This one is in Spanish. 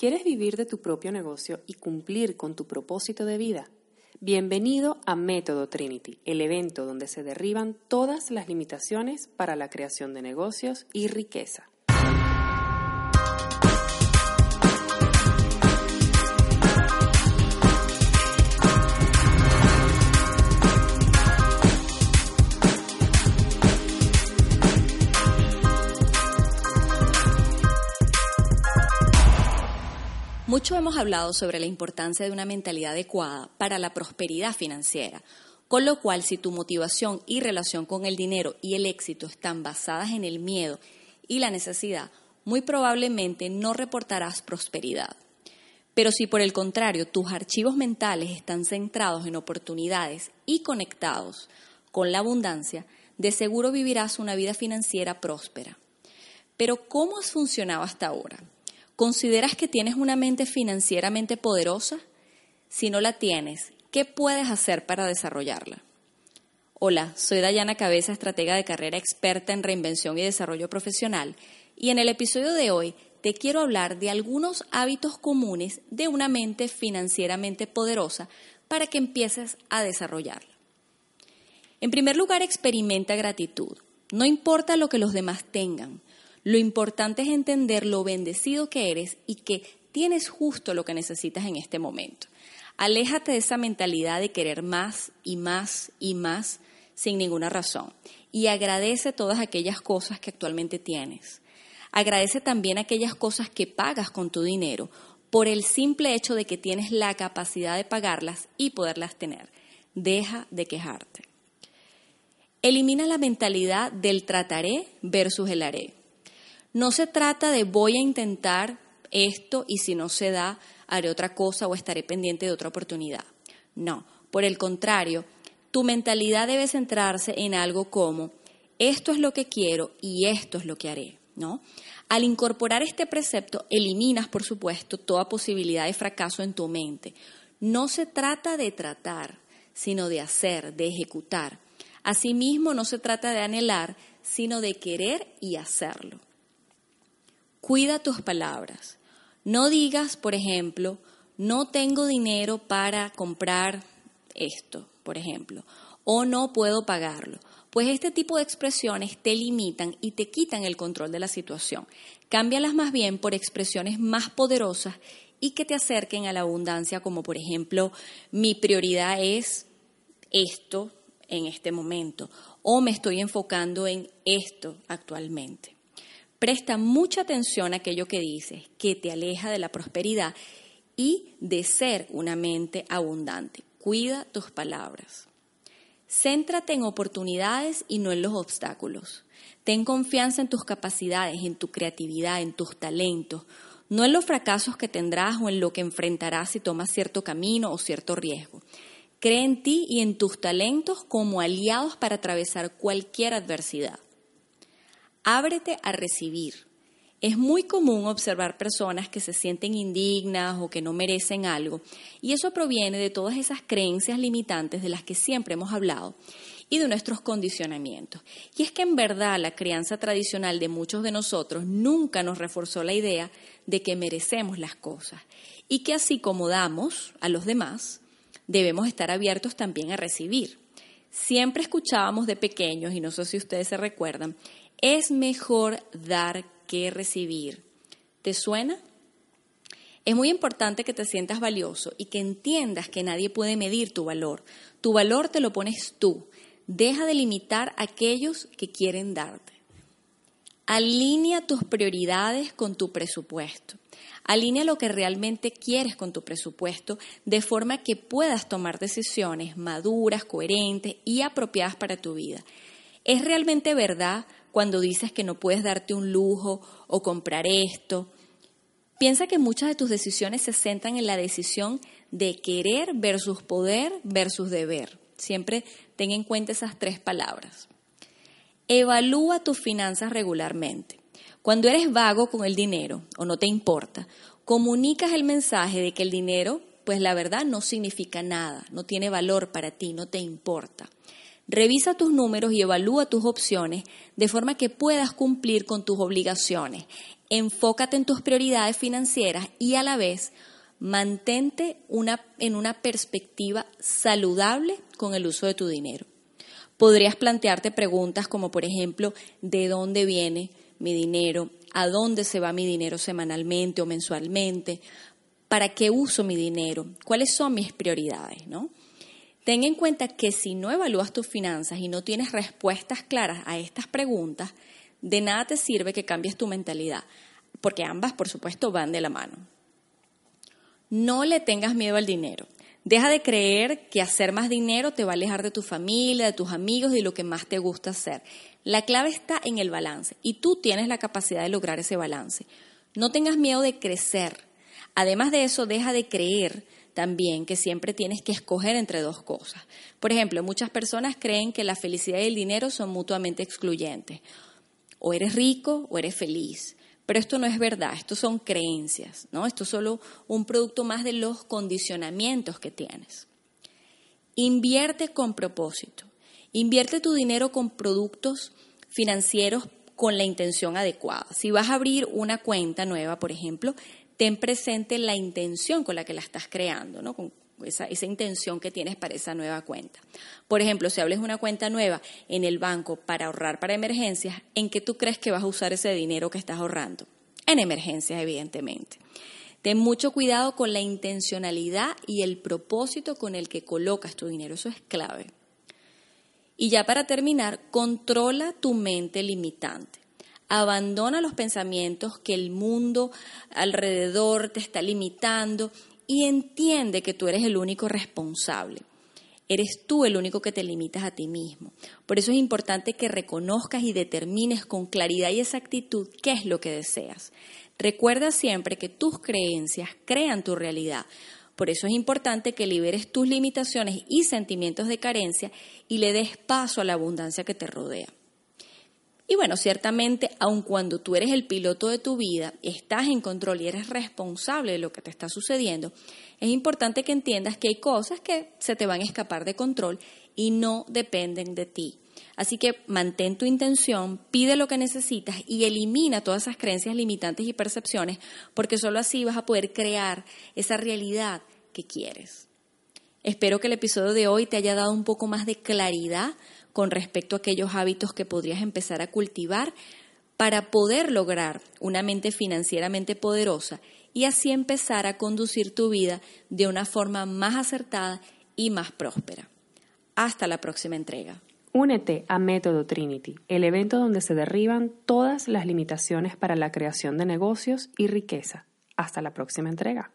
¿Quieres vivir de tu propio negocio y cumplir con tu propósito de vida? Bienvenido a Método Trinity, el evento donde se derriban todas las limitaciones para la creación de negocios y riqueza. Mucho hemos hablado sobre la importancia de una mentalidad adecuada para la prosperidad financiera, con lo cual si tu motivación y relación con el dinero y el éxito están basadas en el miedo y la necesidad, muy probablemente no reportarás prosperidad. Pero si por el contrario tus archivos mentales están centrados en oportunidades y conectados con la abundancia, de seguro vivirás una vida financiera próspera. Pero ¿cómo has funcionado hasta ahora? ¿Consideras que tienes una mente financieramente poderosa? Si no la tienes, ¿qué puedes hacer para desarrollarla? Hola, soy Dayana Cabeza, estratega de carrera experta en reinvención y desarrollo profesional, y en el episodio de hoy te quiero hablar de algunos hábitos comunes de una mente financieramente poderosa para que empieces a desarrollarla. En primer lugar, experimenta gratitud. No importa lo que los demás tengan, lo importante es entender lo bendecido que eres y que tienes justo lo que necesitas en este momento. Aléjate de esa mentalidad de querer más y más y más sin ninguna razón. Y agradece todas aquellas cosas que actualmente tienes. Agradece también aquellas cosas que pagas con tu dinero por el simple hecho de que tienes la capacidad de pagarlas y poderlas tener. Deja de quejarte. Elimina la mentalidad del trataré versus el haré. No se trata de voy a intentar esto y si no se da, haré otra cosa o estaré pendiente de otra oportunidad. No, por el contrario, tu mentalidad debe centrarse en algo como esto es lo que quiero y esto es lo que haré, ¿no? Al incorporar este precepto, eliminas, por supuesto, toda posibilidad de fracaso en tu mente. No se trata de tratar, sino de hacer, de ejecutar. Asimismo, no se trata de anhelar, sino de querer y hacerlo. Cuida tus palabras. No digas, por ejemplo, no tengo dinero para comprar esto, por ejemplo, o no puedo pagarlo. Pues este tipo de expresiones te limitan y te quitan el control de la situación. Cámbialas más bien por expresiones más poderosas y que te acerquen a la abundancia, como por ejemplo, mi prioridad es esto en este momento, o me estoy enfocando en esto actualmente. Presta mucha atención a aquello que dices, que te aleja de la prosperidad y de ser una mente abundante. Cuida tus palabras. Céntrate en oportunidades y no en los obstáculos. Ten confianza en tus capacidades, en tu creatividad, en tus talentos, no en los fracasos que tendrás o en lo que enfrentarás si tomas cierto camino o cierto riesgo. Cree en ti y en tus talentos como aliados para atravesar cualquier adversidad. Ábrete a recibir. Es muy común observar personas que se sienten indignas o que no merecen algo, y eso proviene de todas esas creencias limitantes de las que siempre hemos hablado y de nuestros condicionamientos. Y es que en verdad la crianza tradicional de muchos de nosotros nunca nos reforzó la idea de que merecemos las cosas y que así como damos a los demás, debemos estar abiertos también a recibir. Siempre escuchábamos de pequeños, y no sé si ustedes se recuerdan, es mejor dar que recibir. ¿Te suena? Es muy importante que te sientas valioso y que entiendas que nadie puede medir tu valor. Tu valor te lo pones tú. Deja de limitar a aquellos que quieren darte. Alinea tus prioridades con tu presupuesto. Alinea lo que realmente quieres con tu presupuesto de forma que puedas tomar decisiones maduras, coherentes y apropiadas para tu vida. ¿Es realmente verdad cuando dices que no puedes darte un lujo o comprar esto. Piensa que muchas de tus decisiones se centran en la decisión de querer versus poder versus deber. Siempre ten en cuenta esas tres palabras. Evalúa tus finanzas regularmente. Cuando eres vago con el dinero o no te importa, comunicas el mensaje de que el dinero, pues la verdad no significa nada, no tiene valor para ti, no te importa. Revisa tus números y evalúa tus opciones de forma que puedas cumplir con tus obligaciones. Enfócate en tus prioridades financieras y a la vez mantente en una perspectiva saludable con el uso de tu dinero. Podrías plantearte preguntas como, por ejemplo, ¿de dónde viene mi dinero? ¿A dónde se va mi dinero semanalmente o mensualmente? ¿Para qué uso mi dinero? ¿Cuáles son mis prioridades? ¿no? Ten en cuenta que si no evalúas tus finanzas y no tienes respuestas claras a estas preguntas, de nada te sirve que cambies tu mentalidad, porque ambas, por supuesto, van de la mano. No le tengas miedo al dinero. Deja de creer que hacer más dinero te va a alejar de tu familia, de tus amigos y de lo que más te gusta hacer. La clave está en el balance y tú tienes la capacidad de lograr ese balance. No tengas miedo de crecer. Además de eso, deja de creer también que siempre tienes que escoger entre dos cosas. Por ejemplo, muchas personas creen que la felicidad y el dinero son mutuamente excluyentes. O eres rico o eres feliz. Pero esto no es verdad, esto son creencias, ¿no? Esto es solo un producto más de los condicionamientos que tienes. Invierte con propósito. Invierte tu dinero con productos financieros con la intención adecuada. Si vas a abrir una cuenta nueva, por ejemplo, ten presente la intención con la que la estás creando, ¿no? Con esa, esa, intención que tienes para esa nueva cuenta. Por ejemplo, si hables una cuenta nueva en el banco para ahorrar para emergencias, ¿en qué tú crees que vas a usar ese dinero que estás ahorrando? En emergencias, evidentemente. Ten mucho cuidado con la intencionalidad y el propósito con el que colocas tu dinero, eso es clave. Y ya para terminar, controla tu mente limitante. Abandona los pensamientos que el mundo alrededor te está limitando y entiende que tú eres el único responsable. Eres tú el único que te limitas a ti mismo. Por eso es importante que reconozcas y determines con claridad y exactitud qué es lo que deseas. Recuerda siempre que tus creencias crean tu realidad. Por eso es importante que liberes tus limitaciones y sentimientos de carencia y le des paso a la abundancia que te rodea. Y bueno, ciertamente, aun cuando tú eres el piloto de tu vida, estás en control y eres responsable de lo que te está sucediendo, es importante que entiendas que hay cosas que se te van a escapar de control y no dependen de ti. Así que mantén tu intención, pide lo que necesitas y elimina todas esas creencias limitantes y percepciones, porque solo así vas a poder crear esa realidad que quieres. Espero que el episodio de hoy te haya dado un poco más de claridad con respecto a aquellos hábitos que podrías empezar a cultivar para poder lograr una mente financieramente poderosa y así empezar a conducir tu vida de una forma más acertada y más próspera. Hasta la próxima entrega. Únete a Método Trinity, el evento donde se derriban todas las limitaciones para la creación de negocios y riqueza. Hasta la próxima entrega.